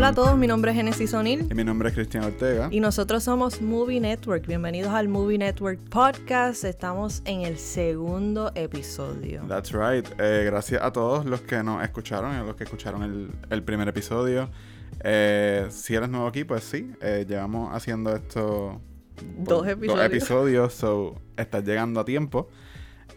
Hola a todos, mi nombre es Genesis O'Neill. Y mi nombre es Cristian Ortega. Y nosotros somos Movie Network. Bienvenidos al Movie Network Podcast. Estamos en el segundo episodio. That's right. Eh, gracias a todos los que nos escucharon y a los que escucharon el, primer episodio. Eh, si eres nuevo aquí, pues sí. Eh, llevamos haciendo esto. Dos episodios. Dos episodios, so estás llegando a tiempo.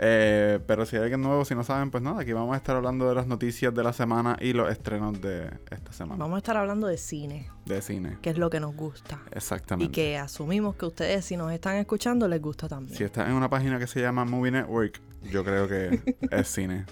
Eh, pero si hay alguien nuevo, si no saben, pues nada, aquí vamos a estar hablando de las noticias de la semana y los estrenos de esta semana. Vamos a estar hablando de cine. De cine. Que es lo que nos gusta. Exactamente. Y que asumimos que ustedes, si nos están escuchando, les gusta también. Si estás en una página que se llama Movie Network, yo creo que es cine.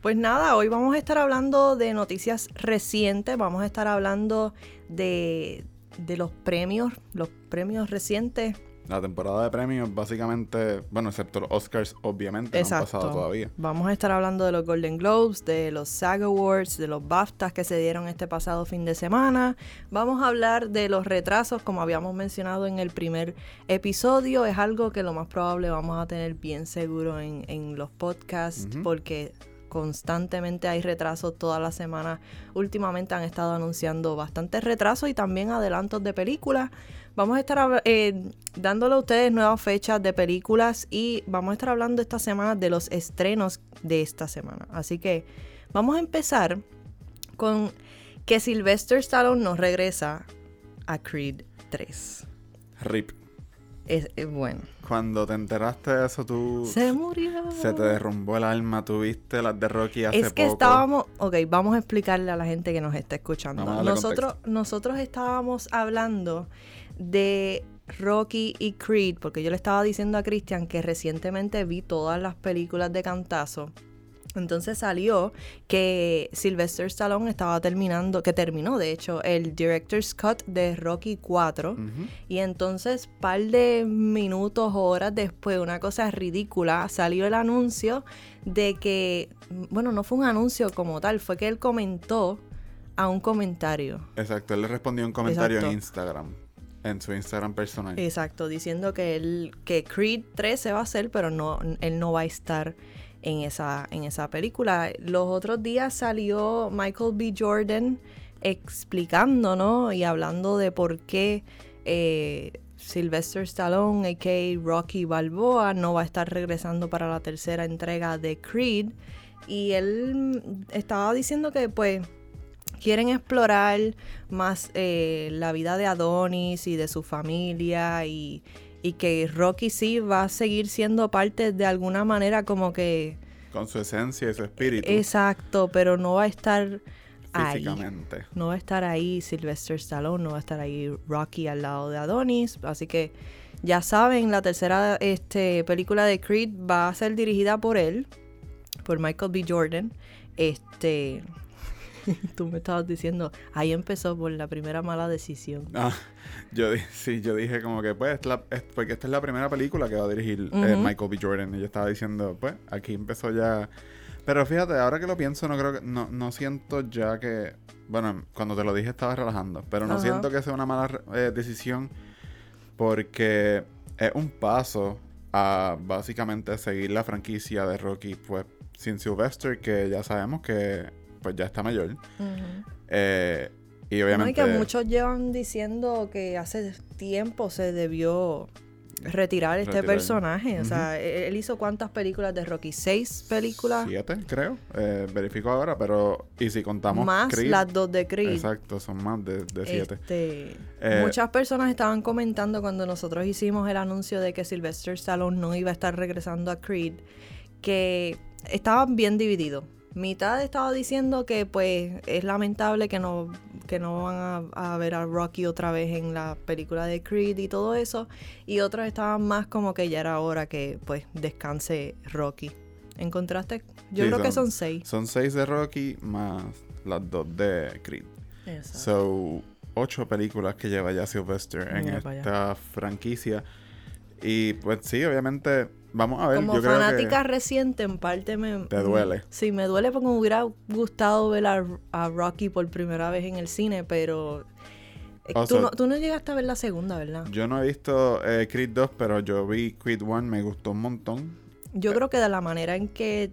Pues nada, hoy vamos a estar hablando de noticias recientes, vamos a estar hablando de, de los premios, los premios recientes la temporada de premios, básicamente, bueno, excepto los Oscars, obviamente, no han pasado todavía. Vamos a estar hablando de los Golden Globes, de los SAG Awards, de los BAFTAs que se dieron este pasado fin de semana. Vamos a hablar de los retrasos, como habíamos mencionado en el primer episodio. Es algo que lo más probable vamos a tener bien seguro en, en los podcasts, porque constantemente hay retrasos toda la semana. Últimamente han estado anunciando bastantes retrasos y también adelantos de películas. Vamos a estar eh, dándole a ustedes nuevas fechas de películas y vamos a estar hablando esta semana de los estrenos de esta semana. Así que vamos a empezar con que Sylvester Stallone nos regresa a Creed 3. RIP. Es, bueno. Cuando te enteraste de eso, tú. Se murió. Se te derrumbó el alma. Tuviste las de Rocky hace poco. Es que estábamos. Ok, vamos a explicarle a la gente que nos está escuchando. Nosotros, nosotros estábamos hablando de Rocky y Creed, porque yo le estaba diciendo a Christian que recientemente vi todas las películas de Cantazo entonces salió que Sylvester Stallone estaba terminando, que terminó de hecho el director's cut de Rocky 4 y entonces par de minutos o horas después, una cosa ridícula, salió el anuncio de que, bueno, no fue un anuncio como tal, fue que él comentó a un comentario. Exacto, él le respondió un comentario en Instagram en su Instagram personal. Exacto, diciendo que él que Creed 3 se va a hacer, pero no él no va a estar en esa, en esa película. Los otros días salió Michael B. Jordan explicando, ¿no? Y hablando de por qué eh, Sylvester Stallone, a.k.a. Rocky Balboa, no va a estar regresando para la tercera entrega de Creed. Y él estaba diciendo que, pues, quieren explorar más eh, la vida de Adonis y de su familia y y que Rocky sí va a seguir siendo parte de alguna manera como que... Con su esencia y su espíritu. Exacto, pero no va a estar Físicamente. ahí. No va a estar ahí Sylvester Stallone, no va a estar ahí Rocky al lado de Adonis. Así que ya saben, la tercera este, película de Creed va a ser dirigida por él, por Michael B. Jordan. Este, tú me estabas diciendo, ahí empezó por la primera mala decisión. Ah, yo sí, yo dije como que pues, porque esta es la primera película que va a dirigir eh, Michael B. Jordan. Y yo estaba diciendo, pues, aquí empezó ya. Pero fíjate, ahora que lo pienso, no creo que, no, no siento ya que, bueno, cuando te lo dije estaba relajando, pero no siento que sea una mala eh, decisión porque es un paso a básicamente seguir la franquicia de Rocky, pues, sin Sylvester, que ya sabemos que pues ya está mayor. Eh, y obviamente... que muchos llevan diciendo que hace tiempo se debió retirar este personaje. O sea, e-, él hizo cuántas películas de Rocky? ¿Seis películas? Siete, creo. Eh, verifico ahora, pero... Y si contamos Más las dos de Creed. Exacto, son más de, siete. Este, eh, muchas personas estaban comentando cuando nosotros hicimos el anuncio de que Sylvester Stallone no iba a estar regresando a Creed, que estaban bien divididos mitad estaba diciendo que pues es lamentable que no, que no van a, ver a Rocky otra vez en la película de Creed y todo eso. Y otros estaban más como que ya era hora que pues descanse Rocky. ¿Encontraste? Yo creo que son seis. Son seis de Rocky más las dos de Creed. Exacto. So, ocho películas que lleva ya Sylvester en esta franquicia. Y pues sí, obviamente Vamos a ver. Como fanática reciente, en parte me. Te duele. sí, me duele porque me hubiera gustado ver a, Rocky por primera vez en el cine, pero. Eh, tú, no, tú, no, llegaste a ver la segunda, ¿verdad? Yo no he visto eh, Creed 2, pero yo vi Creed 1, me gustó un montón. Yo creo que de la manera en que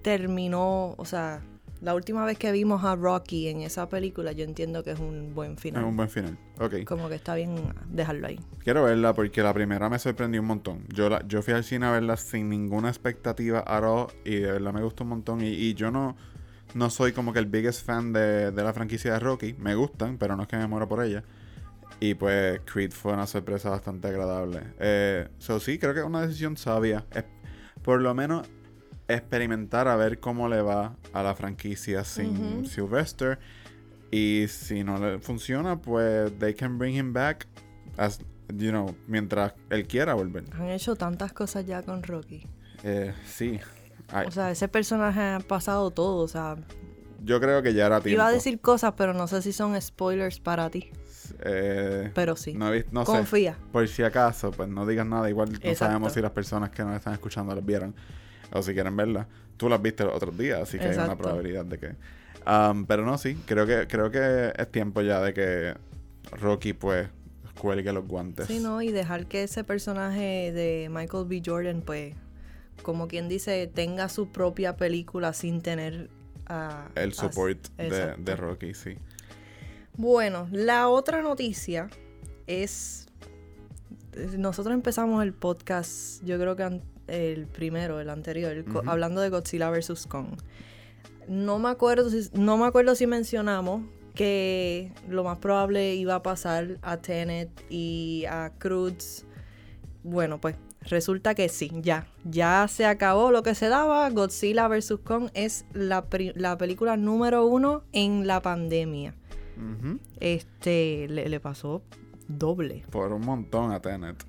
terminó, o sea, la última vez que vimos a Rocky en esa película, yo entiendo que es un buen final. Es un buen final. Ok. Como que está bien dejarlo ahí. Quiero verla porque la primera me sorprendió un montón. Yo la, yo fui al cine a verla sin ninguna expectativa at all y de verdad me gustó un montón. Y, y yo no, no soy como que el biggest fan de, de la franquicia de Rocky. Me gustan, pero no es que me muera por ella. Y pues Creed fue una sorpresa bastante agradable. Eh, sí, creo que es una decisión sabia. Es, por lo menos experimentar a ver cómo le va a la franquicia sin. Sylvester. Y si no le funciona, pues they can bring him back as, you know, mientras él quiera volver. Han hecho tantas cosas ya con Rocky. Eh, sí. O sea, ese personaje ha pasado todo. O sea, yo creo que ya era tiempo. iba a decir cosas, pero no sé si son spoilers para ti. Eh, Pero sí. no, sé. Confía. Por si acaso, pues no digas nada. Igual no Exacto. sabemos si las personas que nos están escuchando las vieron o si quieren verla. Tú las viste los otros días, así que hay una probabilidad de que. Um, pero no, sí, creo que creo que es tiempo ya de que Rocky, pues, cuelgue los guantes. Sí, ¿no? Y dejar que ese personaje de Michael B. Jordan, pues, como quien dice, tenga su propia película sin tener a... El a- support de Rocky, sí. Bueno, la otra noticia es... Nosotros empezamos el podcast, yo creo que an- el primero, el anterior, hablando de Godzilla vs. Kong. No me acuerdo si, no me acuerdo si mencionamos que lo más probable iba a pasar a Tenet y a Cruz. Bueno, pues resulta que sí, ya. Ya se acabó lo que se daba. Godzilla vs. Kong es la, la película número uno en la pandemia. Este, le, le pasó doble. Por un montón a Tenet.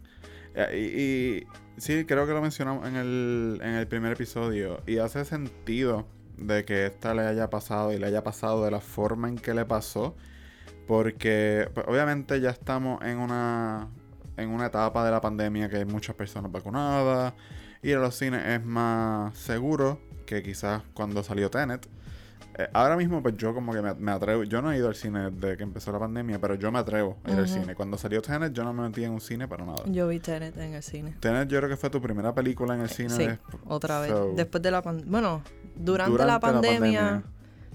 Eh, Y, y sí, creo que lo mencionamos en el, en el primer episodio. Y hace sentido de que esta le haya pasado y le haya pasado de la forma en que le pasó. Porque pues, obviamente ya estamos en una, en una etapa de la pandemia que hay muchas personas vacunadas. Ir a los cines es más seguro que quizás cuando salió Tenet. Eh, ahora mismo, pues yo como que me, me atrevo. Yo no he ido al cine desde que empezó la pandemia, pero yo me atrevo a ir al cine. Cuando salió Tenet, yo no me metí en un cine para nada. Yo vi Tenet en el cine. Tenet, yo creo que fue tu primera película en el cine. Sí, otra vez. so, Después de la pandemia. Bueno, durante, Durante la la pandemia,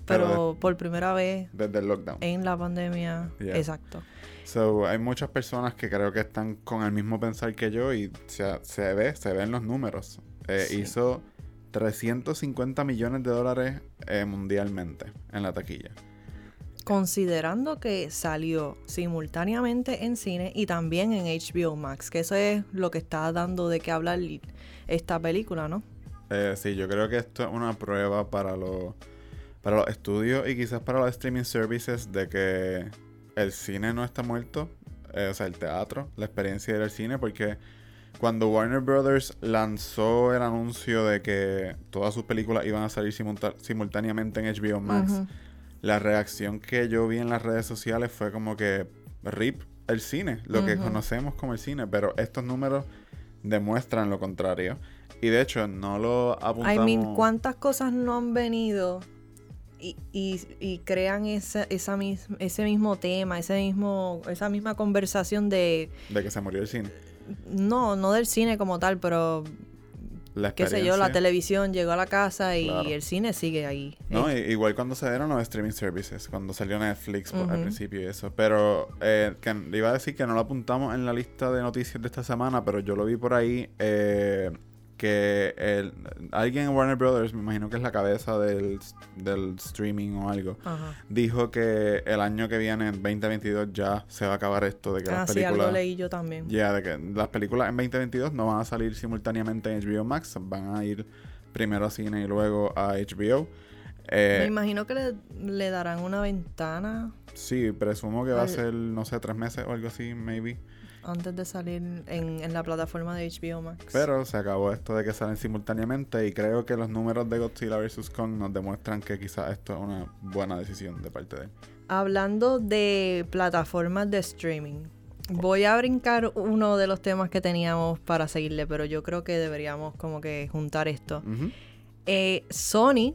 pero, por primera vez Desde el lockdown. en la pandemia. Yeah. Exacto. So, hay muchas personas que creo que están con el mismo pensar que yo y se, se ve, se ven los números. Eh, Sí. Hizo 350 millones de dólares eh, mundialmente en la taquilla. Considerando que salió simultáneamente en cine y también en HBO Max, que eso es lo que está dando de qué hablar esta película, ¿no? Eh, sí, yo creo que esto es una prueba para los, para los estudios y quizás para los streaming services de que el cine no está muerto, eh, o sea, el teatro, la experiencia de ir al cine, porque cuando Warner Brothers lanzó el anuncio de que todas sus películas iban a salir simultáneamente en HBO Max, la reacción que yo vi en las redes sociales fue como que rip el cine, lo que conocemos como el cine, pero estos números demuestran lo contrario. Y de hecho, no lo I apuntamos. mean, ¿cuántas cosas no han venido y, y- y crean esa, esa mis- ese mismo tema, ese mismo, esa misma conversación de, de que se murió el cine. No, no del cine como tal, pero La qué sé yo, la televisión llegó a la casa y Claro. el cine sigue ahí. No, Eh, igual cuando se dieron los streaming services, cuando salió Netflix al principio y eso. Pero eh, que, iba a decir que no lo apuntamos en la lista de noticias de esta semana, pero yo lo vi por ahí eh, que el, alguien en Warner Brothers, me imagino que es la cabeza del, del streaming o algo, Ajá. dijo que el año que viene, en 2022, ya se va a acabar esto de que Ah, las sí, películas... algo leí yo también. Ya, de que las películas en 2022 no van a salir simultáneamente en HBO Max, van a ir primero a cine y luego a HBO. Eh, Me imagino que le, le darán una ventana sí, presumo que va a ser, no sé, tres meses o algo así, maybe. Antes de salir en, en la plataforma de HBO Max. Pero se acabó esto de que salen simultáneamente y creo que los números de Godzilla vs. Kong nos demuestran que quizás esto es una buena decisión de parte de él. Hablando de plataformas de streaming, voy a brincar uno de los temas que teníamos para seguirle, pero yo creo que deberíamos como que juntar esto. Eh, Sony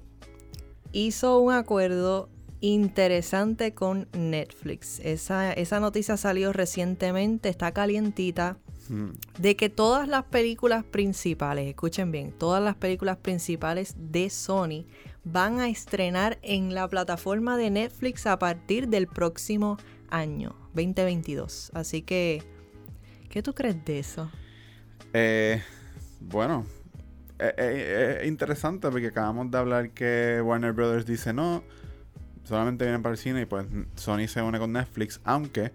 hizo un acuerdo interesante con Netflix. Esa, esa noticia salió recientemente, está calientita, Mm, de que todas las películas principales, escuchen bien, todas las películas principales de Sony van a estrenar en la plataforma de Netflix a partir del próximo año, 2022. Así que, ¿qué tú crees de eso? Eh, bueno, es eh, eh, interesante porque acabamos de hablar que Warner Brothers dice no, solamente vienen para el cine y pues Sony se une con Netflix, aunque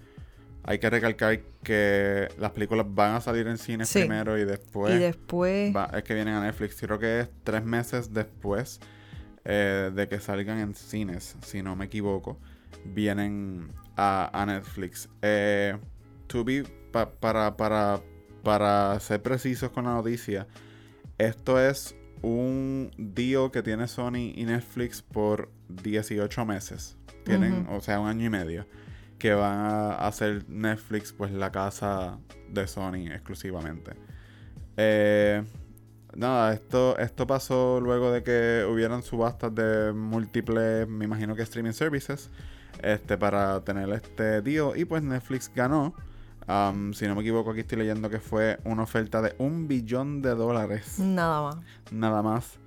hay que recalcar que las películas van a salir en cines primero y después, y después... es que vienen a Netflix. Creo que es tres meses después eh, de que salgan en cines, si no me equivoco, vienen a, Netflix. Eh, to be, para, para, para ser precisos con la noticia, esto es un deal que tiene Sony y Netflix por 18 meses. Tienen, o sea, un año y medio. Que van a hacer Netflix, pues, la casa de Sony exclusivamente. Eh, nada, esto, esto pasó luego de que hubieran subastas de múltiples, me imagino que streaming services, este, para tener este deal. Y pues Netflix ganó si no me equivoco, aquí estoy leyendo que fue una oferta de un billón de dólares. Nada más. Nada más.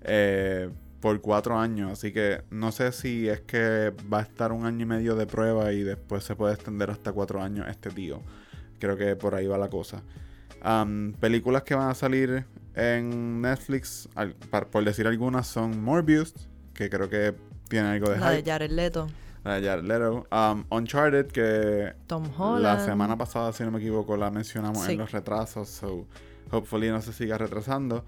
Eh, por cuatro años. Así que no sé si es que va a estar un año y medio de prueba y después se puede extender hasta cuatro años este tío. Creo que por ahí va la cosa. películas que van a salir en Netflix, por decir algunas, son Morbius, que creo que tiene algo de... La de Jared Leto. Um, Uncharted, que Tom la semana pasada, si no me equivoco, la mencionamos en los retrasos. So, hopefully no se siga retrasando.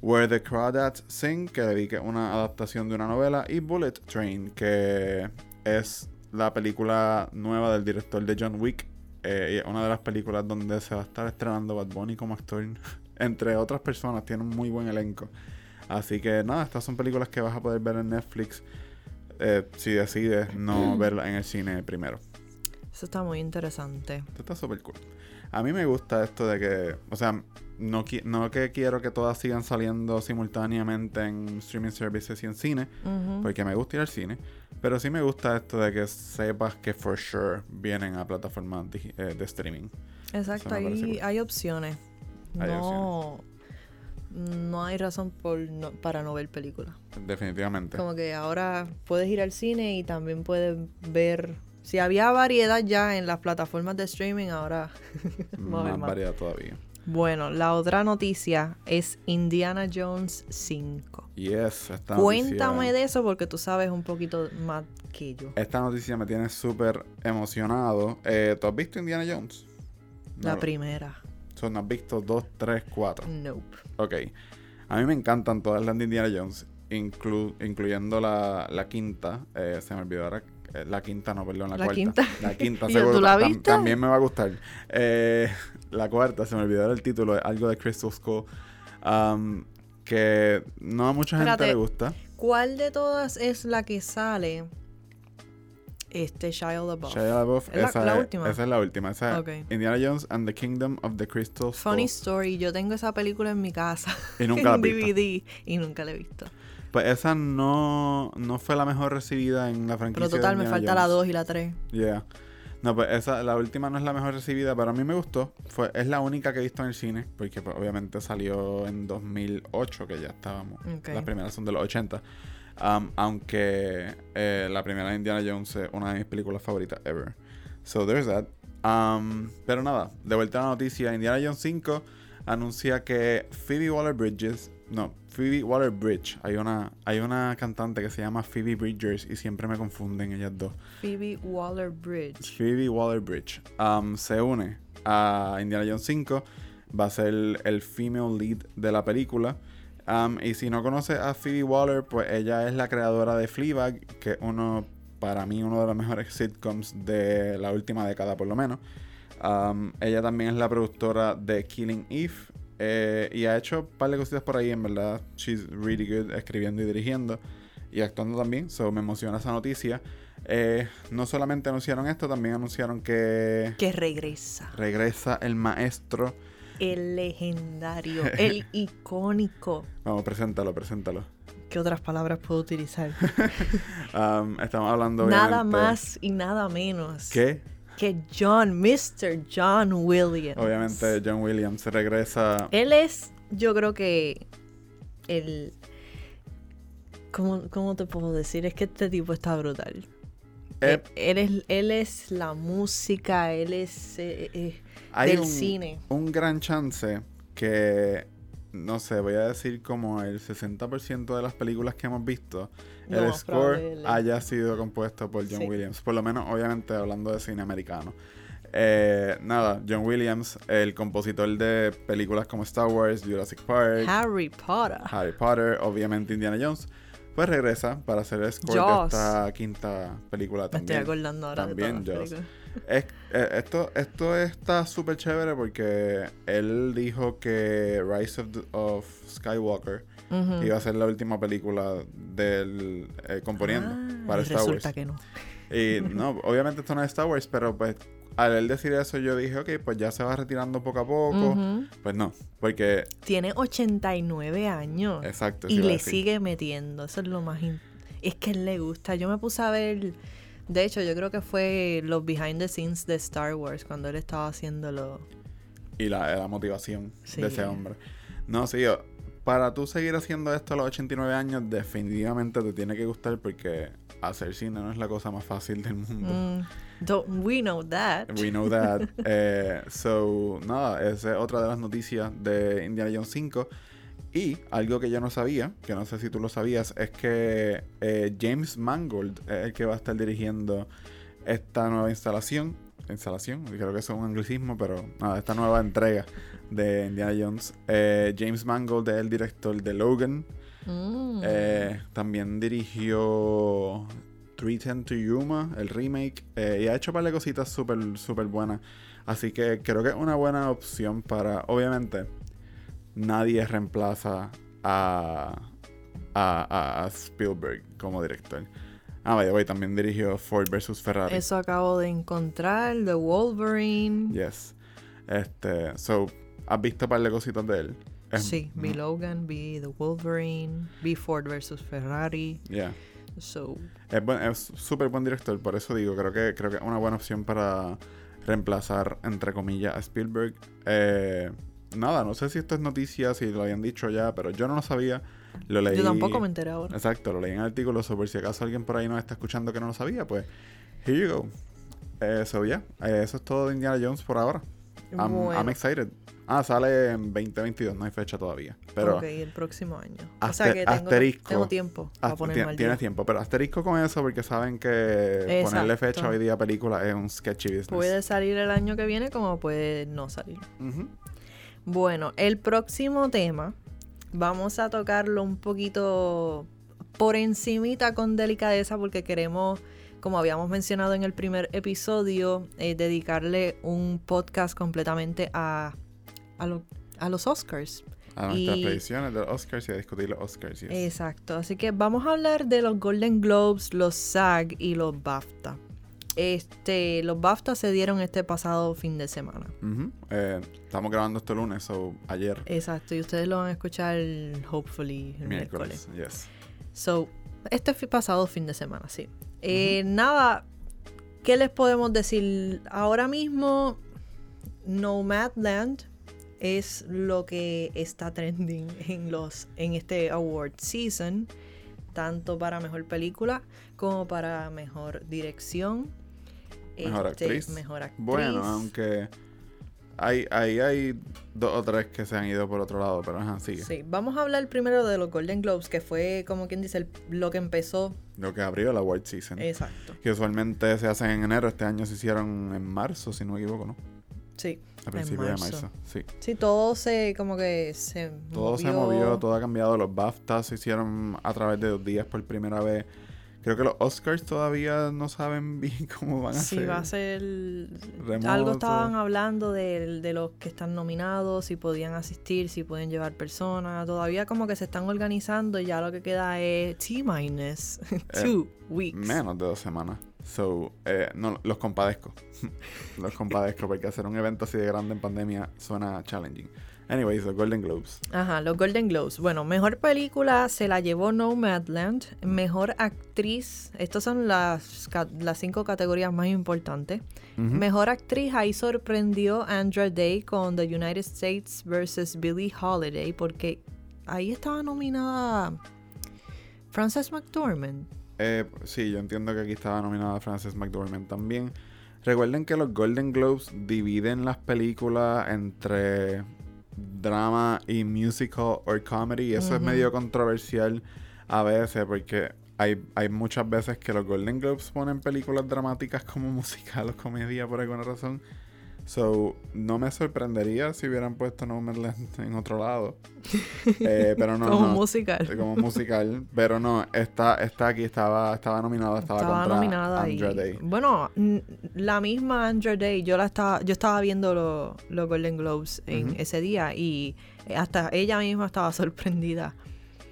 Where the Crawdads Sing, que dedique una adaptación de una novela. Y Bullet Train, que es la película nueva del director de John Wick. Eh, una de las películas donde se va a estar estrenando Bad Bunny como actor. Entre otras personas, tiene un muy buen elenco. Así que nada, estas son películas que vas a poder ver en Netflix eh, si decides no verla en el cine primero. Eso está muy interesante. Esto está súper cool. A mí me gusta esto de que, o sea, no, no que quiero que todas sigan saliendo simultáneamente en streaming services y en cine, porque me gusta ir al cine, pero sí me gusta esto de que sepas que for sure vienen a plataformas eh, de, streaming. Exacto, hay, hay opciones. no, no hay razón por para no ver películas. Definitivamente. Como que ahora puedes ir al cine y también puedes ver. Si había variedad ya en las plataformas de streaming, ahora más, variedad todavía. Bueno, la otra noticia es Indiana Jones 5. Yes, esta Cuéntame de eso porque tú sabes un poquito más que yo. Esta noticia me tiene súper emocionado. Eh, ¿Tú has visto Indiana Jones? la primera. ¿Son has visto 2, 3, 4? Nope. Ok. A mí me encantan todas las de Indiana Jones, incluyendo la, la quinta. Eh, se me olvidó ahora. Eh, la quinta, no, perdón, la, la cuarta. Quinta. La quinta, seguro. ¿Tú la viste? también me va a gustar. Eh, la cuarta, se me olvidó el título, algo de Crystal Skull. Um, que no a mucha gente le gusta. ¿Cuál de todas es la que sale? este Shia LaBeouf. Shia LaBeouf, ¿Es esa, la, es, última. Esa es la última. Esa Indiana Jones and the Kingdom of the Crystal Skull. Funny story, yo tengo esa película en mi casa. Y nunca la he visto. DVD y nunca la he visto. Pues esa no, no fue la mejor recibida en la franquicia. Pero total, me falta la 2 y la 3. Yeah. No, pues esa, la última no es la mejor recibida, pero a mí me gustó. Fue, es la única que he visto en el cine, porque pues, obviamente salió en 2008, que ya estábamos. Las primeras son de los 80. Um, aunque eh, la primera Indiana Jones es una de mis películas favoritas ever. So there's that. Um, pero nada, de vuelta a la noticia, Indiana Jones 5 anuncia que Phoebe Waller-Bridges, no, Phoebe Waller-Bridge, hay una, hay una cantante que se llama Phoebe Bridgers y siempre me confunden ellas dos. Phoebe Waller-Bridge. Phoebe Waller-Bridge um, se une a Indiana Jones 5, va a ser el female lead de la película y si no conoces a Phoebe Waller, pues ella es la creadora de Fleabag, que es uno, para mí, uno de los mejores sitcoms de la última década, por lo menos. ella también es la productora de Killing Eve. Eh, y ha hecho un par de cositas por ahí, en verdad. She's really good escribiendo y dirigiendo. Y actuando también. So me emociona esa noticia. Eh, no solamente anunciaron esto, también anunciaron que. Que regresa. Regresa el maestro el legendario, el icónico. Vamos, preséntalo, preséntalo. ¿Qué otras palabras puedo utilizar? Um, estamos hablando Nada más y nada menos. ¿Qué? Que John, Mr. John Williams. Obviamente John Williams regresa. Él es, yo creo que, el... ¿cómo, ¿cómo te puedo decir? Es que este tipo está brutal. Eh, él, es, él es la música, él es eh, eh, hay del un, cine. un gran chance que, no sé, voy a decir como el 60% de las películas que hemos visto, el score haya sido compuesto por John Sí. Williams. Por lo menos, obviamente, hablando de cine americano. Eh, nada, John Williams, el compositor de películas como Star Wars, Jurassic Park, Harry Potter. Harry Potter, obviamente Indiana Jones, pues regresa para hacer el score Jaws. de esta quinta película Me estoy también. acordando ahora también de todas las. Es- eh, esto, esto está súper chévere porque él dijo que Rise of, the- of Skywalker iba a ser la última película del eh, componiendo Ah, para Star Wars. resulta que no. Y no, obviamente esto no es Star Wars, pero pues al él decir eso yo dije, ok, pues ya se va retirando poco a poco. Pues no, porque, Tiene 89 años. exacto. y le sigue metiendo. Eso es lo más... Es que él le gusta. Yo me puse a ver... De hecho, yo creo que fue los behind the scenes de Star Wars cuando él estaba haciéndolo. y la, la motivación Sí. de ese hombre. No, sí, yo- para tú seguir haciendo esto a los 89 años, definitivamente te tiene que gustar porque hacer cine no es la cosa más fácil del mundo. Mm, don't we know that? We know that. Eh, so, nada, esa es otra de las noticias de Indiana Jones 5. Y algo que yo no sabía, que no sé si tú lo sabías, es que eh, James Mangold es el que va a estar dirigiendo esta nueva instalación. Instalación, creo que eso es un anglicismo, pero nada, esta nueva entrega de Indiana Jones. Eh, James Mangold es el director de Logan. Mm. Eh, también dirigió 310 to Yuma, el remake, eh, y ha hecho un par de cositas súper, súper buenas. Así que creo que es una buena opción para, obviamente, nadie reemplaza a, a, a- Spielberg como director. Ah, vaya, voy, también dirigió Ford vs. Ferrari. Eso acabo de encontrar, The Wolverine. Yes. Este, so, ¿has visto un par de cositas de él? Es- Sí, vi Logan, vi The Wolverine, vi Ford vs. Ferrari. Yeah. So, Es buen- es súper buen director, por eso digo, creo que creo que es una buena opción para reemplazar, entre comillas, a Spielberg. Eh, nada, no sé si esto es noticia, si lo habían dicho ya, pero yo no lo sabía. Lo leí. yo tampoco me enteré ahora. Exacto, lo leí en artículos, so por si acaso alguien por ahí nos está escuchando que no lo sabía, pues, here you go. Eh, so, yeah, eh, eso es todo de Indiana Jones por ahora. I'm, Bueno. I'm excited. Ah, sale en 2022, no hay fecha todavía. Pero ok, el próximo año. o sea que tengo, asterisco. tengo tiempo para ponerme tienes tiempo, pero asterisco con eso porque saben que ponerle fecha hoy día a película es un sketchy business. Puede salir el año que viene como puede no salir. Ujú. Bueno, el próximo tema vamos a tocarlo un poquito por encimita con delicadeza porque queremos, como habíamos mencionado en el primer episodio, eh, dedicarle un podcast completamente a, a, lo- a los Oscars. A nuestras predicciones de los Oscars y a discutir los Oscars. yes. Exacto, así que vamos a hablar de los Golden Globes, los SAG y los BAFTA. Este, los BAFTA se dieron este pasado fin de semana. Eh, estamos grabando este lunes o ayer, Exacto, y ustedes lo van a escuchar hopefully el miércoles. miércoles. Yes. So, este pasado fin de semana, sí. Eh, Nada, ¿qué les podemos decir? Ahora mismo, Nomadland es lo que está trending en los en este award season, tanto para mejor película como para mejor dirección. Mejor Este, actriz. Mejor actriz. Bueno, aunque hay, hay dos o tres que se han ido por otro lado, pero ajá, sigue. Sí, vamos a hablar primero de los Golden Globes, que fue como quien dice el- lo que empezó. Lo que abrió la Award Season. Exacto. Que usualmente se hacen en enero, este año se hicieron en marzo, si no me equivoco, ¿no? Sí. A principios de marzo. sí. Sí, todo se como que se Todo se movió, todo ha cambiado. Los BAFTA se hicieron a través de dos días por primera vez. Creo que los Oscars todavía no saben bien cómo van a Sí, ser. va a ser... Remoto. Algo estaban hablando de, de los que están nominados, si podían asistir, si pueden llevar personas. Todavía como que se están organizando y ya lo que queda es T-minus two weeks. Menos de dos semanas. So, eh, no, los compadezco. los compadezco porque hacer un evento así de grande en pandemia suena challenging. Anyways, los Golden Globes. Ajá, los Golden Globes. Bueno, mejor película se la llevó Nomadland. Mejor actriz, estas son las, las cinco categorías más importantes. Mejor actriz, ahí sorprendió Andra Day con The United States vs. Billie Holiday, porque ahí estaba nominada Frances McDormand. Eh, sí, yo entiendo que aquí estaba nominada Frances McDormand también. Recuerden que los Golden Globes dividen las películas entre drama y musical o comedy. Y eso es medio controversial a veces porque hay, hay muchas veces que los Golden Globes ponen películas dramáticas como musical o comedia por alguna razón. So, no me sorprendería si hubieran puesto Nomadland en otro lado. Eh, pero no, como no. musical. Como musical, pero no, está, está aquí, estaba, estaba nominada, estaba, Estaba contra nominada y Andra Day. bueno la misma Andra Day yo la estaba yo estaba viendo lo- los Golden Globes en ese día y hasta ella misma estaba sorprendida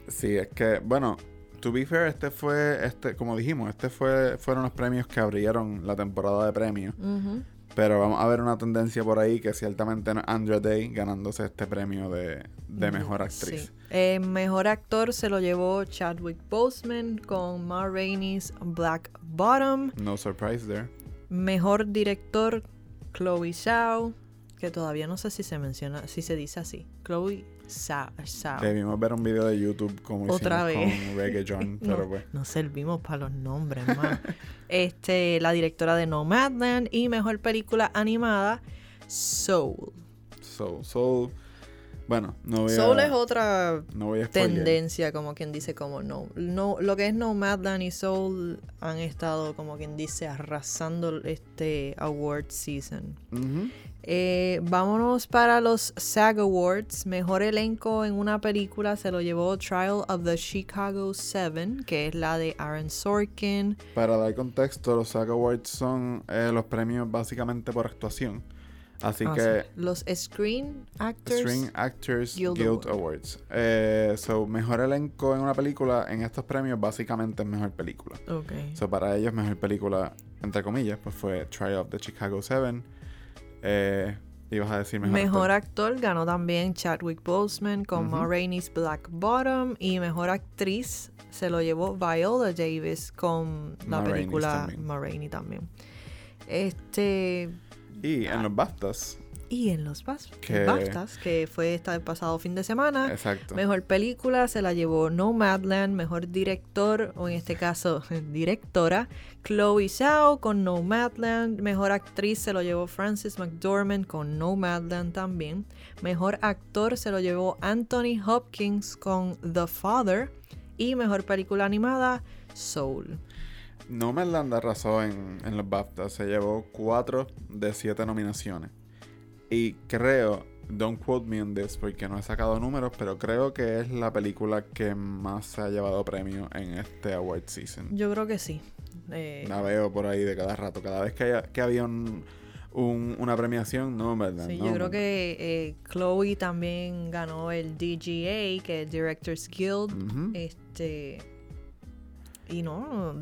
Sí, es que, bueno, to be fair, este fue, este, como dijimos, este fue, fueron los premios que abrieron la temporada de premios. Ujú. Pero vamos a ver una tendencia por ahí que ciertamente no Andra Day ganándose este premio de, de mejor actriz. Sí. Eh, mejor actor se lo llevó Chadwick Boseman con Ma Rainey's Black Bottom. No surprise there. Mejor director Chloe Zhao, que todavía no sé si se menciona, si se dice así. Chloe Zhao. Debimos ver un video de YouTube como Otra hicimos vez. con Reggae John, pero no, pues. no servimos para los nombres, más. este, la directora de Nomadland y mejor película animada, Soul. Soul, Soul. Bueno, no voy Soul a. es otra no voy a spoilear. tendencia, como quien dice, como no, no, lo que es Nomadland y Soul han estado, como quien dice, arrasando este award season. Ujú. Eh, vámonos para los SAG Awards. Mejor elenco en una película se lo llevó Trial of the Chicago 7, que es la de Aaron Sorkin. Para dar contexto, los SAG Awards son eh, los premios básicamente por actuación. Así Ah, que sí. Los Screen Actors. Screen Actors Guild Guild, Award. Awards. Eh, so, mejor elenco en una película, en estos premios básicamente es mejor película. Ok. So, para ellos mejor película, entre comillas, pues fue Trial of the Chicago 7. Eh, ibas a decir mejor, Mejor actor. actor ganó también Chadwick Boseman con Ma Ujú. Rainey's Black Bottom y mejor actriz se lo llevó Viola Davis con la Ma Rainey's película también. Ma Rainey también. Este Y en los BAFTAs, y en los Bas- Que- BAFTAs que fue este pasado fin de semana. exacto. Mejor película se la llevó Nomadland, mejor director, o en este caso directora, Chloe Zhao con Nomadland, mejor actriz se lo llevó Frances McDormand con Nomadland también, mejor actor se lo llevó Anthony Hopkins con The Father y mejor película animada Soul. Nomadland arrasó en, en los BAFTA. Se llevó 4 de 7 nominaciones. Y creo, don't quote me on this porque no he sacado números, pero creo que es la película que más se ha llevado premio en este award season. Yo creo que sí. Eh, La veo por ahí de cada rato. Cada vez que, haya- que había un- un- una premiación, Nomadland. Sí, yo creo que eh, Chloe también ganó el DGA, que es Directors Guild. Ujú. Este. Y no,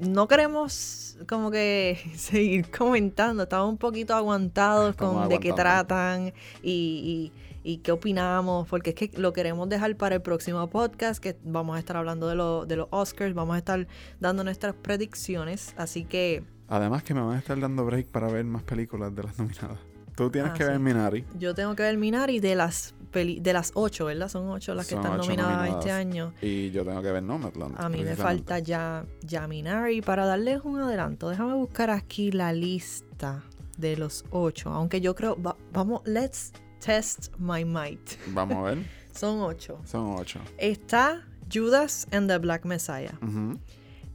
no queremos como que seguir comentando. Estamos un poquito aguantados Estamos con de qué tratan y, y- y qué opinamos, porque es que lo queremos dejar para el próximo podcast, que vamos a estar hablando de, lo- de los Oscars, vamos a estar dando nuestras predicciones. Así que Además que me van a estar dando break para ver más películas de las nominadas. Tú tienes Ah, que sí. ver Minari. yo tengo que ver Minari de las peli de las ocho, ¿verdad? Son ocho las que Son están nominadas, nominadas. este año. Y yo tengo que ver Nomadland. A mí me falta ya, ya Minari. Para darles un adelanto, déjame buscar aquí la lista de los ocho. Aunque yo creo, va- vamos, let's test my might. Vamos a ver. Son ocho. Son ocho. Está Judas and the Black Messiah.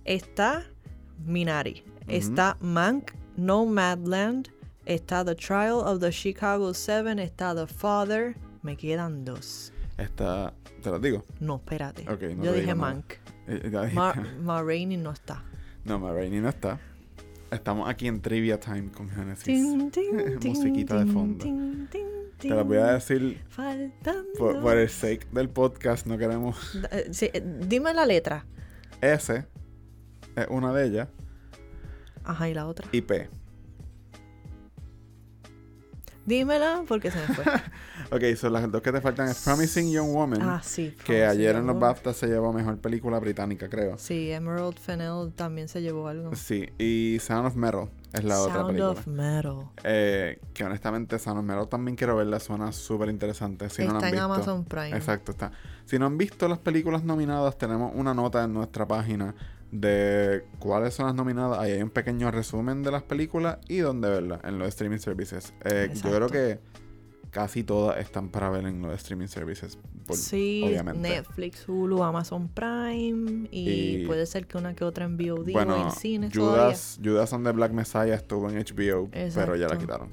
Está Minari. Está Mank, Nomadland. Está The Trial of the Chicago Seven. Está The Father. Me quedan dos. Está. Te lo digo. No, espérate. Ok, no yo dije. Mank. Eh, dijiste. Ma, Ma Rainey no está. No, Ma Rainey no está. Estamos aquí en Trivia Time con Genesis. Musiquita de fondo. Te la voy a decir por, por el sake del podcast. No queremos. Eh, sí, eh, dime la letra. S es una de ellas. Ajá, y la otra. Y P. Dímela porque se me fue. Ok, son las dos que te faltan. Es Promising Young Woman. ah, sí. que ayer en los. BAFTA se llevó mejor película británica, creo. Sí, Emerald Fennell también se llevó algo. Sí, y Sound of Metal es la otra Sound película. of Metal. Eh, que honestamente Sound of Metal también quiero verla, suena súper interesante. Si no la Está han en visto. Amazon Prime. Exacto, está. Si no han visto las películas nominadas, tenemos una nota en nuestra página de cuáles son las nominadas. Ahí hay un pequeño resumen de las películas y dónde verlas en los streaming services. Eh, yo creo que casi todas están para ver en los streaming services. por- sí, obviamente. Netflix, Hulu, Amazon Prime y, Y- puede ser que una que otra en VOD o en todavía. Judas, Judas and the Black Messiah estuvo en HBO, pero ya la quitaron.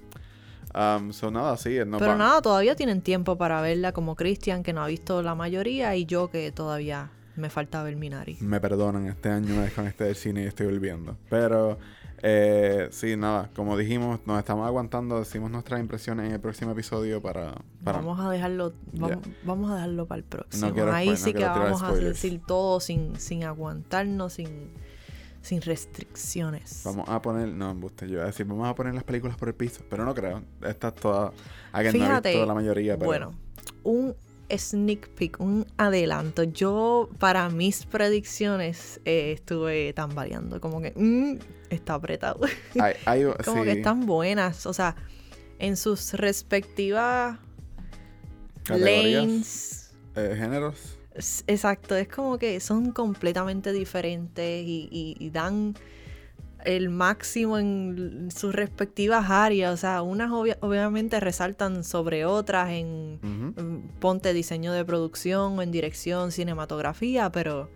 Um, so nada, sí, nos Pero nada, todavía tienen tiempo para verla como Christian que no ha visto la mayoría y yo que todavía me falta ver Minari. Me perdonan, este año me desconecté del cine y estoy volviendo. Pero, eh, sí, nada, como dijimos, nos estamos aguantando, decimos nuestras impresiones en el próximo episodio para... para Vamos a dejarlo, vamos, vamos a dejarlo para el próximo. No quiero Ahí no sí que vamos a decir todo sin, sin aguantarnos, sin, sin restricciones. Vamos a poner, no, embuste, yo iba a decir, vamos a poner las películas por el piso, pero no creo. Estas todas, again, no he Fíjate, visto la mayoría, pero... Bueno, un sneak peek, un adelanto. Yo, para mis predicciones, eh, estuve tambaleando. Como que mm, está apretado. Como sí, que están buenas. O sea, en sus respectivas categorías, lanes. eh, géneros. Exacto, es como que son completamente diferentes y, y- y dan el máximo en sus respectivas áreas. O sea, unas obvia- obviamente resaltan sobre otras en Ujú. mm, ponte diseño de producción o en dirección, cinematografía, pero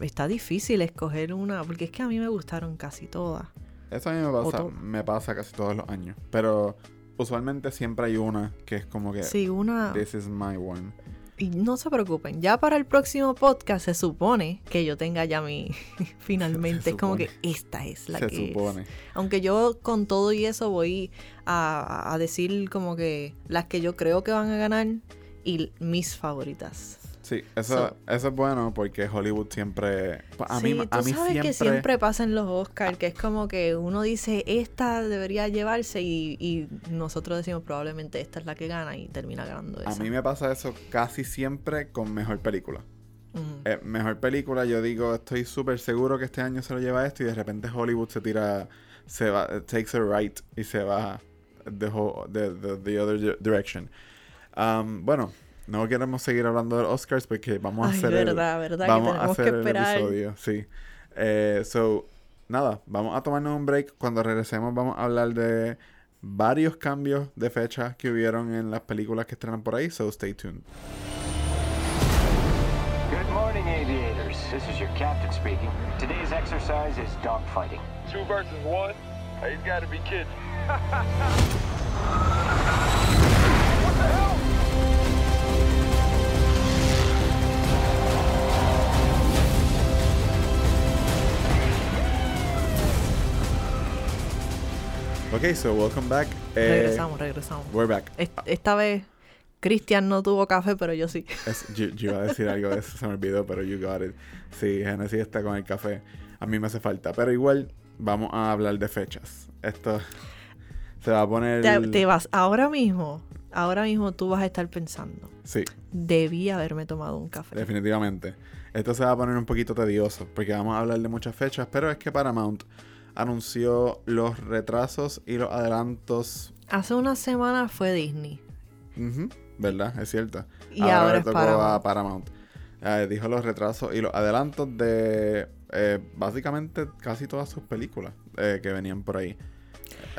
está difícil escoger una, porque es que a mí me gustaron casi todas. Eso a mí me pasa, me pasa casi todos los años. Pero usualmente siempre hay una que es como que... Sí, una... This is my one. Y no se preocupen, ya para el próximo podcast se supone que yo tenga ya mi... Finalmente, es como que esta es la Se que es. supone. Aunque yo con todo y eso voy a, a decir como que las que yo creo que van a ganar y mis favoritas. Sí, eso, So- eso es bueno porque Hollywood siempre... pues, A sí, mí, tú a mí sabes siempre... que siempre pasa en los Oscars, que es como que uno dice, esta debería llevarse y, y nosotros decimos probablemente esta es la que gana y termina ganando esa. A mí me pasa eso casi siempre con mejor película. Ujú. Eh, mejor película, yo digo, estoy súper seguro que este año se lo lleva esto y de repente Hollywood se tira, se va, takes a right y se va the, whole- the, the, the other di- direction. Um, bueno, no queremos seguir hablando de los Oscars porque vamos a Ay, hacer el, verdad, verdad, que vamos a tenemos que hacer el esperar. episodio, sí. Eh, so, nada, vamos a tomarnos un break. Cuando regresemos vamos a hablar de varios cambios de fecha que hubieron en las películas que estrenan por ahí, so stay tuned. Good morning, aviators. This is your captain speaking. Today's exercise is dogfighting. Two versus one? He's got to be kidding. Ok, so welcome back. Eh, regresamos, regresamos. We're back. Est- Esta vez Cristian no tuvo café, pero yo sí. Es- yo, yo iba a decir algo de eso, se me olvidó, pero you got it. Sí, Genesis está con el café. A mí me hace falta. Pero igual, vamos a hablar de fechas. Esto se va a poner. Te, te vas, ahora mismo, ahora mismo tú vas a estar pensando, Sí, debí haberme tomado un café. definitivamente. Esto se va a poner un poquito tedioso porque vamos a hablar de muchas fechas, pero es que Paramount anunció los retrasos y los adelantos. Hace una semana fue Disney. ¿Verdad? Es cierto. Y ahora le es tocó Paramount. a Paramount. Eh, dijo los retrasos y los adelantos de eh, básicamente casi todas sus películas eh, que venían por ahí.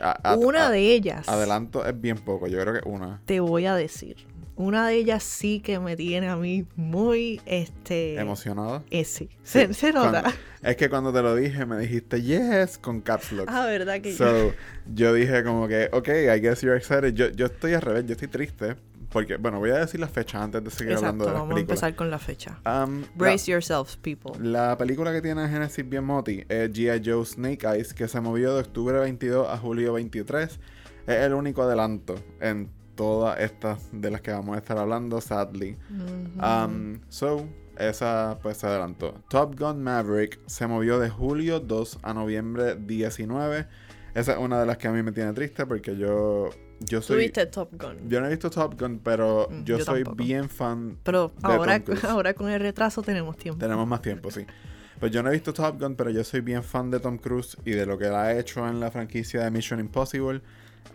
A- a- una a- de ellas, Adelanto es bien poco, yo creo que una. te voy a decir. Una de ellas sí que me tiene a mí muy, este... ¿Emocionada? eh, sí. Se, se nota. Cuando- es que cuando te lo dije me dijiste yes con caps lock. Ah, ¿verdad que So, yo dije como que, ok, I guess you're excited. Yo, yo estoy al revés, yo estoy triste. Porque, bueno, voy a decir las fechas antes de seguir hablando Exacto, de las vamos a empezar con la fecha. Um, la- Brace yourselves, people. La película que tiene Genesis bien moti es G.I. Joe Snake Eyes, que se movió de octubre 22 a julio 23. Es el único adelanto en todas estas de las que vamos a estar hablando, sadly. Um, so, esa pues se adelantó. Top Gun Maverick se movió de julio 2 a noviembre 19. Esa es una de las que a mí me tiene triste porque yo, yo soy... Tuviste Top Gun. Yo no he visto Top Gun, pero Mm, yo, yo soy tampoco. bien fan Pero de ahora, Tom Cruise. ahora con el retraso tenemos tiempo. Tenemos más tiempo, sí. Pues yo no he visto Top Gun, pero yo soy bien fan de Tom Cruise y de lo que él ha hecho en la franquicia de Mission Impossible.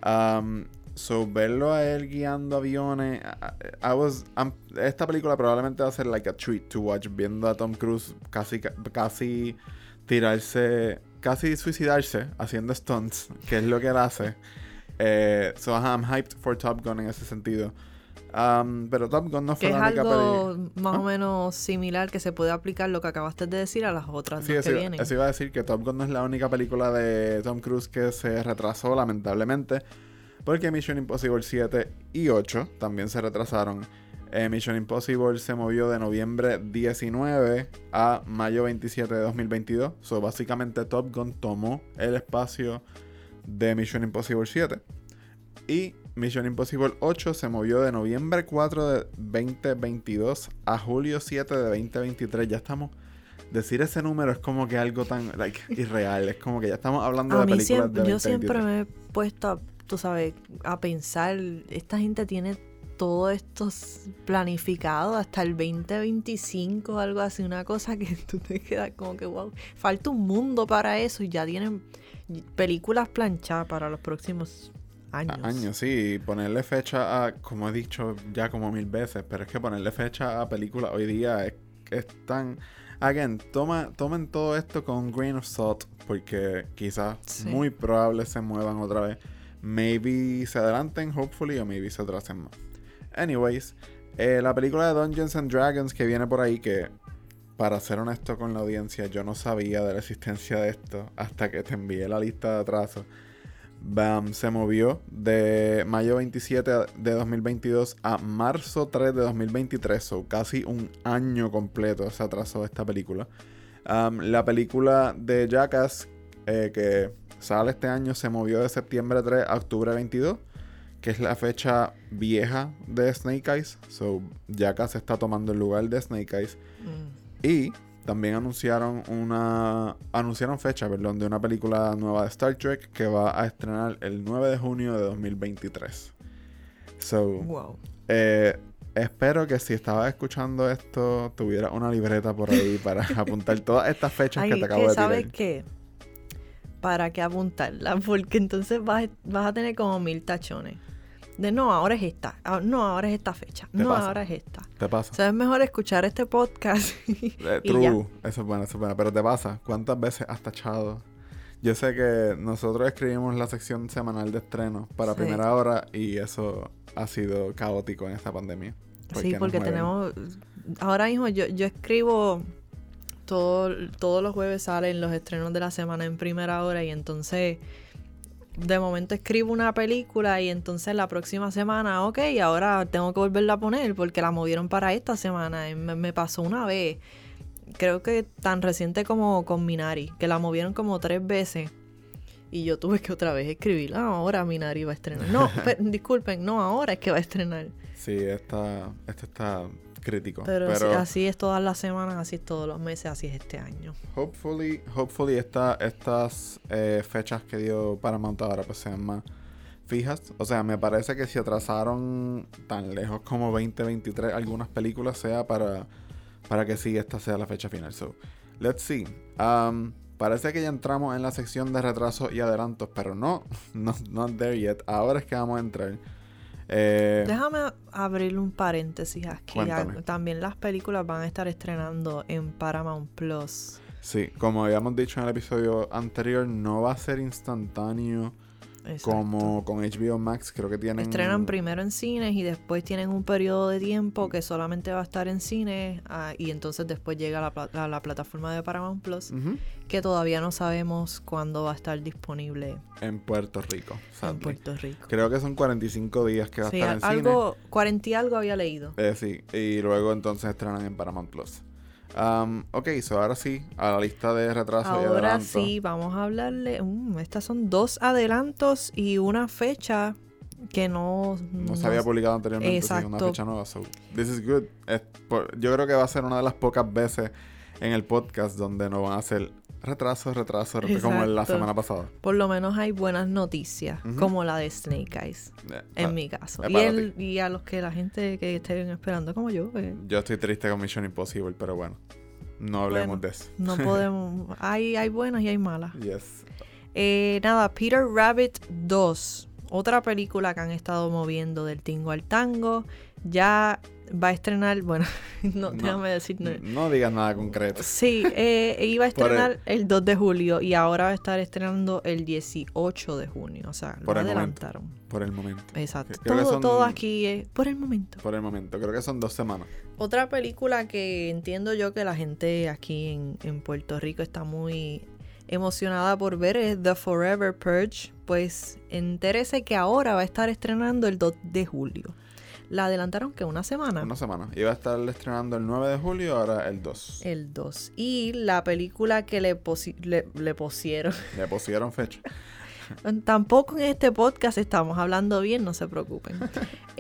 Um, so, verlo a él guiando aviones. I, I was, I'm- esta película probablemente va a ser like a treat to watch. Viendo a Tom Cruise casi, casi tirarse, casi suicidarse haciendo stunts, que es lo que él hace. Eh, so, ajá, I'm hyped for Top Gun en ese sentido. Um, pero Top Gun no fue Que es la única algo película. más ¿Ah? o menos similar que se puede aplicar lo que acabaste de decir a las otras Sí, dos eso, que vienen. eso iba a decir que Top Gun no es la única película de Tom Cruise que se retrasó, lamentablemente. Porque Mission Impossible 7 y 8 también se retrasaron. Eh, Mission Impossible se movió de noviembre 19 a mayo 27 de 2022. So, básicamente Top Gun tomó el espacio de Mission Impossible 7. Y Mission Impossible 8 se movió de noviembre 4 de 2022 a julio 7 de 2023. Ya estamos. Decir ese número es como que algo tan like, irreal. Es como que ya estamos hablando A de mí películas siempre, de yo siempre 2023. me he puesto, a, tú sabes, a pensar, esta gente tiene todo esto planificado hasta el 2025, algo así, una cosa que tú te quedas como que, wow, falta un mundo para eso y ya tienen películas planchadas para los próximos años. Años, sí. Ponerle fecha a, como he dicho ya como mil veces, pero es que ponerle fecha a películas hoy día es, es tan... Again, toma, tomen todo esto con grain of salt, porque quizás Sí. muy probable se muevan otra vez. Maybe se adelanten, hopefully, o maybe se atrasen más. Anyways, eh, la película de Dungeons and Dragons que viene por ahí, que para ser honesto con la audiencia, yo no sabía de la existencia de esto hasta que te envié la lista de atrasos. Bam, se movió de mayo 27 de 2022 a marzo 3 de 2023, so casi un año completo se atrasó esta película. La película de Jackass, eh, que sale este año, se movió de septiembre 3 a octubre 22, que es la fecha vieja de Snake Eyes. So, Jackass está tomando el lugar de Snake Eyes. Mm. Y también anunciaron una anunciaron fecha, perdón, de una película nueva de Star Trek que va a estrenar el 9 de junio de 2023. So, Wow. eh, espero que si estabas escuchando esto tuviera una libreta por ahí para apuntar todas estas fechas Ay, que te acabo que de ¿sabes tirar. qué? ¿Para qué apuntarla? Porque entonces vas, vas a tener como mil tachones. De no, ahora es esta. ah, No, ahora es esta fecha. No, pasa. ahora es esta. ¿Te pasa? O sea, es mejor escuchar este podcast. Eh, y ya. true, eso es bueno, eso es bueno. Pero te pasa, ¿cuántas veces has tachado? Yo sé que nosotros escribimos la sección semanal de estreno para Sí. primera hora y eso ha sido caótico en esta pandemia. sí, porque tenemos... Ahora mismo yo, yo escribo... Todo, todos los jueves salen los estrenos de la semana en primera hora y entonces de momento escribo una película y entonces la próxima semana, ok, ahora tengo que volverla a poner porque la movieron para esta semana. Y Me, me pasó una vez, creo que tan reciente como con Minari, que la movieron como tres veces. Y yo tuve que otra vez escribir, "Ah, ahora Minari va a estrenar. No, pe- disculpen, no, ahora es que va a estrenar. Sí, esta, esto está crítico. Pero, Pero, así, así es todas las semanas, así es todos los meses, así es este año. hopefully, hopefully esta, estas eh, fechas que dio Paramount ahora pues sean más fijas. O sea, me parece que si atrasaron tan lejos como 2023 algunas películas sea para, para que sí esta sea la fecha final. So, let's see. Um, parece que ya entramos en la sección de retrasos y adelantos, pero no, no not there yet. Ahora es que vamos a entrar. Eh, Déjame abrir un paréntesis aquí. Cuéntame. También las películas van a estar estrenando en Paramount Plus. Sí, como habíamos dicho en el episodio anterior, no va a ser instantáneo Exacto. como con HBO Max. Creo que tienen. Estrenan primero en cines y después tienen un periodo de tiempo que solamente va a estar en cines ah, y entonces después llega a la, pla- a la plataforma de Paramount Plus que todavía no sabemos cuándo va a estar disponible En Puerto Rico. en. Puerto Rico. Creo que son 45 días que va a estar en algo, 40 y algo había leído. cine. Eh, sí, y luego entonces estrenan en Paramount Plus. Um, ok, so ahora sí, a la lista de retrasos y Ahora adelantos. sí, vamos a hablarle. mm, estas son dos adelantos y una fecha que no. No se había publicado anteriormente, sí, una Exacto. fecha nueva. So, this is good. Es por- yo creo que va a ser una de las pocas veces en el podcast donde no van a hacer retrasos, retrasos, retrasos, como en la semana pasada. Por lo menos hay buenas noticias, como la de Snake Eyes, Eh, en pa- mi caso. es Y, el- y a los que la gente que estén esperando como yo. eh, Yo estoy triste con Mission Impossible, pero bueno. no hablemos Bueno. de eso. No podemos. hay, hay buenas y hay malas. Yes. Eh, nada, Peter Rabbit 2. Otra película que han estado moviendo del tingo al tango. Ya va a estrenar. Bueno, no, No. déjame decir. no. No digas nada concreto. Sí, eh, iba a el- estrenar el... 2 de julio y ahora va a estar estrenando el 18 de junio. O sea, lo Por el momento. Por el momento. Exacto. Creo Todo, son- todo aquí es por el momento. Por el momento. Creo que son dos semanas. Otra película que entiendo yo que la gente aquí en, en Puerto Rico está muy emocionada por ver es The Forever Purge. Pues entérese que ahora va a estar estrenando el 2 de julio. La adelantaron que una semana. Una semana. Iba a estar estrenando el 9 de julio, ahora el 2. El 2. Y la película que le, posi- le, le pusieron. Le pusieron fecha. Tampoco en este podcast estamos hablando bien, no se preocupen.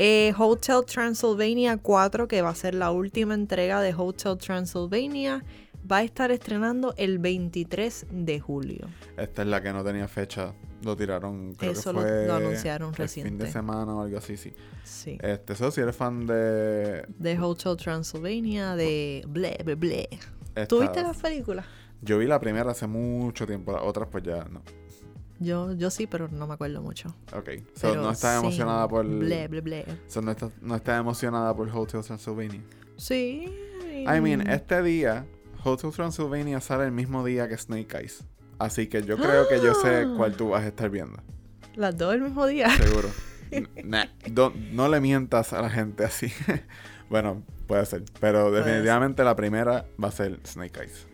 Eh, Hotel Transylvania 4, que va a ser la última entrega de Hotel Transylvania, va a estar estrenando el 23 de julio. Esta es la que no tenía fecha. Lo tiraron, creo Eso que lo- fue lo anunciaron el fin reciente. de semana o algo así, sí. Sí. Este, eso, si eres fan de... De Hotel Transylvania, de ble, ble, ble. esta- ¿Tú viste las películas? Yo vi la primera hace mucho tiempo, las otras pues ya no. Yo, yo sí, pero no me acuerdo mucho. Ok. So, Pero no estás sí, emocionada por... Ble, ble, ble. so, no, estás, no estás emocionada por Hotel Transylvania. Sí. I mean, este día, Hotel Transylvania sale el mismo día que Snake Eyes. Así que yo creo que yo sé Ah. cuál tú vas a estar viendo. Las dos el mismo día. Seguro. Nah, no le mientas a la gente así. bueno, puede ser. Pero definitivamente la primera va a ser Snake Eyes.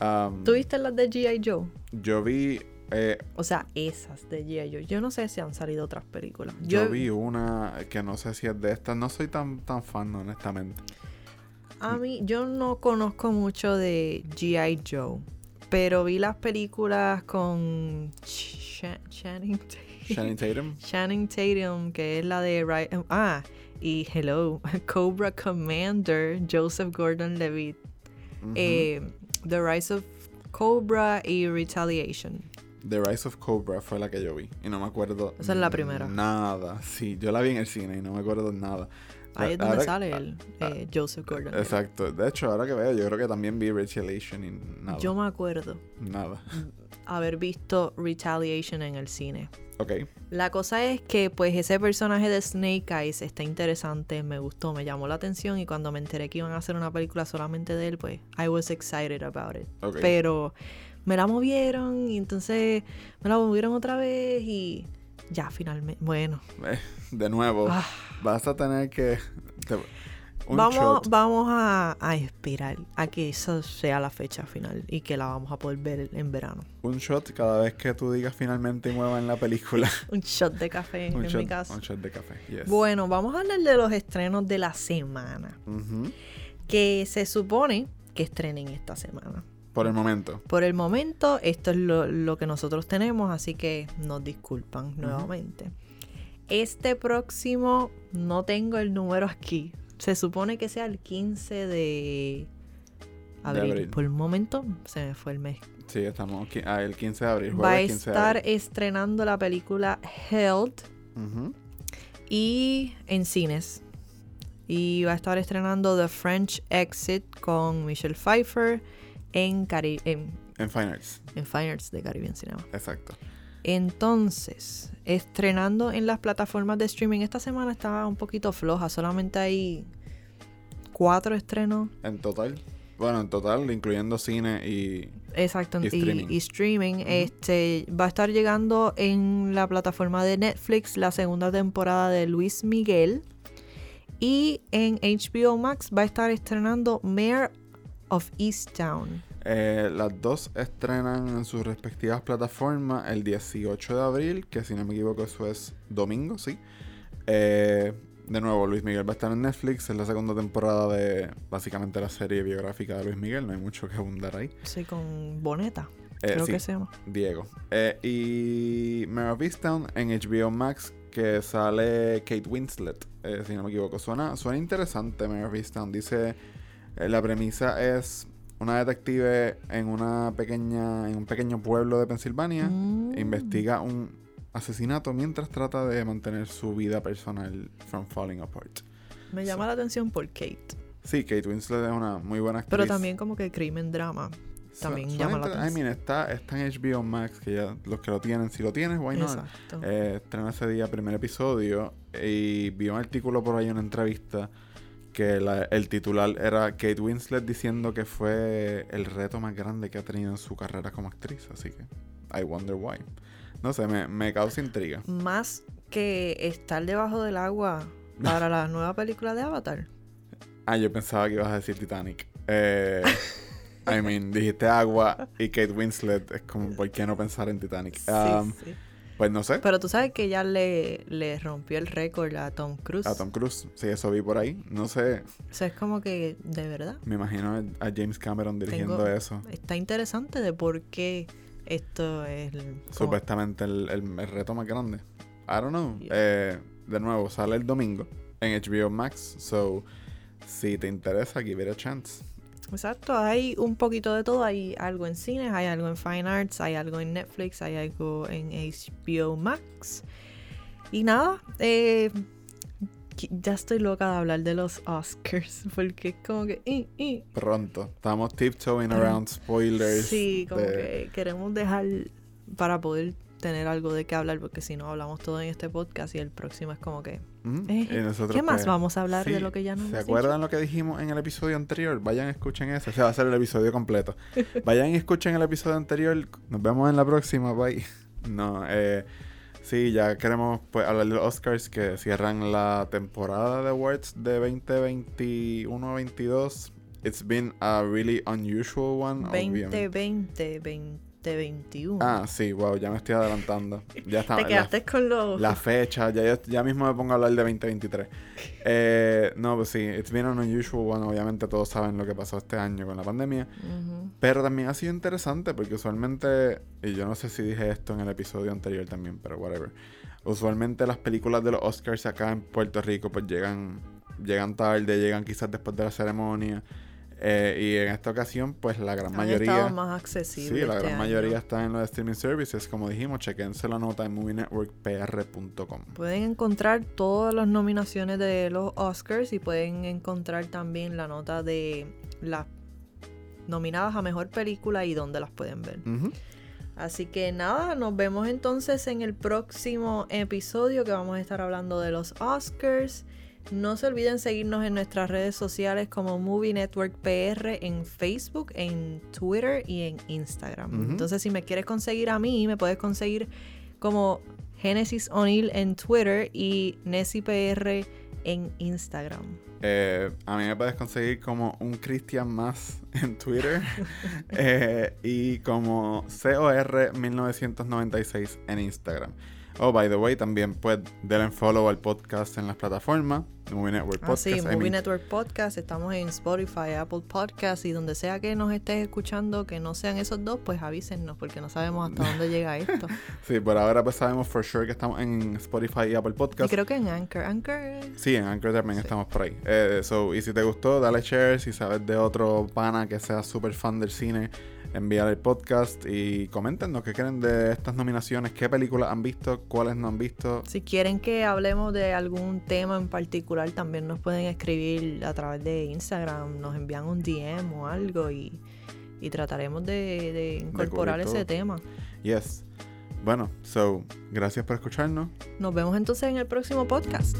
Um, ¿Tú viste las de G.I. Joe? Yo vi. eh, O sea, esas de G.I. Joe. Yo no sé si han salido otras películas. yo vi una que no sé si es de estas. No soy tan, tan fan, honestamente. A mí, yo no conozco mucho de G.I. Joe. Pero vi las películas con Ch- Channing, Tatum- Channing Tatum. Channing Tatum, que es la de... Ri- Ah, y Hello, Cobra Commander, Joseph Gordon-Levitt. Eh, The Rise of Cobra y Retaliation. The Rise of Cobra fue la que yo vi. Y no me acuerdo. Esa es la primera. Nada. Sí, yo la vi en el cine y no me acuerdo nada. Ahí es donde Ahora- sale el eh, Joseph Gordon. Exacto. De hecho, ahora que veo, yo creo que también vi Retaliation y nada. Yo me acuerdo Nada. haber visto Retaliation en el cine. Ok. La cosa es que pues ese personaje de Snake Eyes está interesante, me gustó, me llamó la atención y cuando me enteré que iban a hacer una película solamente de él, pues I was excited about it. Ok. Pero me la movieron y entonces me la movieron otra vez y ya finalmente, bueno, Eh, de nuevo, Ah. vas a tener que. te- vamos, shot. vamos a, a esperar a que esa sea la fecha final y que la vamos a poder ver en verano. Un shot cada vez que tú digas finalmente mueva en la película. Un shot de café un, en shot, mi casa. un shot de café. Yes. Bueno, vamos a hablar de los estrenos de la semana. Que se supone que estrenen esta semana. Por el momento. Por el momento, esto es lo, lo que nosotros tenemos, así que nos disculpan nuevamente. Este próximo, no tengo el número aquí. Se supone que sea el 15 de abril. abril. Por el momento, se me fue el mes. Sí, estamos ah, el 15 de abril. Va a Jueves 15 de estar estrenando la película Held y en cines. Y va a estar estrenando The French Exit con Michelle Pfeiffer en, Cari- en, En Fine Arts. en Fine Arts de Caribbean Cinema. Exacto. Entonces, estrenando en las plataformas de streaming, esta semana estaba un poquito floja, solamente hay cuatro estrenos. En total. Bueno, en total, incluyendo cine y. Exacto, Y y, streaming. y streaming. Este va a estar llegando en la plataforma de Netflix la segunda temporada de Luis Miguel. Y en HBO Max va a estar estrenando Mayor of Easttown. Eh, las dos estrenan en sus respectivas plataformas el 18 de abril, que si no me equivoco eso es domingo, sí. Eh, de nuevo, Luis Miguel va a estar en Netflix, es la segunda temporada de básicamente la serie biográfica de Luis Miguel, no hay mucho que abundar ahí. Sí, con Boneta. Eh, creo sí, que se llama. Diego. Eh, y Mare of Easttown en HBO Max, que sale Kate Winslet, eh, si no me equivoco. Suena, suena interesante Mare of Easttown. Dice, la premisa es una detective en una pequeña, en un pequeño pueblo de Pensilvania, Mm. investiga un asesinato mientras trata de mantener su vida personal from falling apart. Me llama la atención por Kate. Sí, Kate Winslet es una muy buena actriz. Pero también como que crimen drama. También llama la I atención. mean, está, está en HBO Max, que ya los que lo tienen, si lo tienes, why not? Exacto. Eh, ese día primer episodio y vi un artículo por ahí, una entrevista, que la- el titular era Kate Winslet diciendo que fue el reto más grande que ha tenido en su carrera como actriz, así que I wonder why. No sé, me, me causa intriga. Más que estar debajo del agua para la nueva película de Avatar. Ah, yo pensaba que ibas a decir Titanic. Eh, I mean, dijiste agua y Kate Winslet, es como, ¿por qué no pensar en Titanic? Sí, Um, sí. Pues no sé. Pero tú sabes que ya le, le rompió el récord a Tom Cruise. A Tom Cruise, sí, eso vi por ahí. No sé, O sea, es como que, de verdad, me imagino a James Cameron dirigiendo Tengo- eso. está interesante de por qué esto es... el- Supuestamente el, el- el reto más grande. I don't know. Yeah. Eh, de nuevo, sale el domingo en HBO Max. So, si te interesa, give it a chance. Exacto, hay un poquito de todo. Hay algo en cines, hay algo en Fine Arts, hay algo en Netflix, hay algo en HBO Max. Y nada, eh, ya estoy loca de hablar de los Oscars, porque es como que... eh, eh. Pronto. Estamos tiptoeing Pero- around spoilers. Sí, como de- que queremos dejar para poder tener algo de qué hablar, porque si no hablamos todo en este podcast y el próximo es como que. Mm, eh, ¿Qué pues, más vamos a hablar sí, de lo que ya no ¿Se hemos acuerdan dicho? lo que dijimos en el episodio anterior? Vayan, escuchen eso. O sea, va a ser el episodio completo. Vayan y escuchen el episodio anterior. Nos vemos en la próxima. Bye. No, eh. Sí, ya queremos pues, hablar de los Oscars que cierran la temporada de awards de 2021-22. It's been a really unusual one. 2020-2021 de 21. Ah, sí, wow, ya me estoy adelantando. Ya está. Te quedaste la, con los. La fecha, ya, ya mismo me pongo a hablar de 2023. Eh, no, pues sí, it's been an unusual. Bueno, obviamente todos saben lo que pasó este año con la pandemia. Pero también ha sido interesante porque usualmente, y yo no sé si dije esto en el episodio anterior también, pero whatever. Usualmente las películas de los Oscars acá en Puerto Rico pues llegan, llegan tarde, llegan quizás después de la ceremonia. Eh, y en esta ocasión pues la gran Han mayoría... más accesibles Sí, la este gran año. mayoría está en los streaming services. Como dijimos, chequense la nota en movienetworkpr.com. Pueden encontrar todas las nominaciones de los Oscars y pueden encontrar también la nota de las nominadas a mejor película y dónde las pueden ver. Así que nada, nos vemos entonces en el próximo episodio que vamos a estar hablando de los Oscars. No se olviden seguirnos en nuestras redes sociales como Movie Network PR en Facebook, en Twitter y en Instagram. Entonces, si me quieres conseguir a mí, me puedes conseguir como Genesis O'Neill en Twitter y Nessie PR en Instagram. Eh, a mí me puedes conseguir como un Cristian más en Twitter eh, y como COR1996 en Instagram. Oh, by the way, también puedes darle follow al podcast en las plataformas. Movie Network Ah, Podcast. sí, I Movie mean, Network Podcast, estamos en Spotify, Apple Podcast y donde sea que nos estés escuchando, que no sean esos dos, pues avísennos porque no sabemos hasta dónde llega esto. Sí, por ahora pues sabemos for sure que estamos en Spotify y Apple y Podcast. creo que en Anchor, Anchor Sí, en Anchor también Sí. estamos por ahí. Eh, so, y si te gustó, dale share. Si sabes de otro pana que sea súper fan del cine, envíale el podcast y coméntenos qué creen de estas nominaciones, qué películas han visto, cuáles no han visto. Si quieren que hablemos de algún tema en particular, también nos pueden escribir a través de Instagram, nos envían un DM o algo y, y trataremos de, de incorporar ese tema. Yes. Bueno, so, gracias por escucharnos. Nos vemos entonces en el próximo podcast.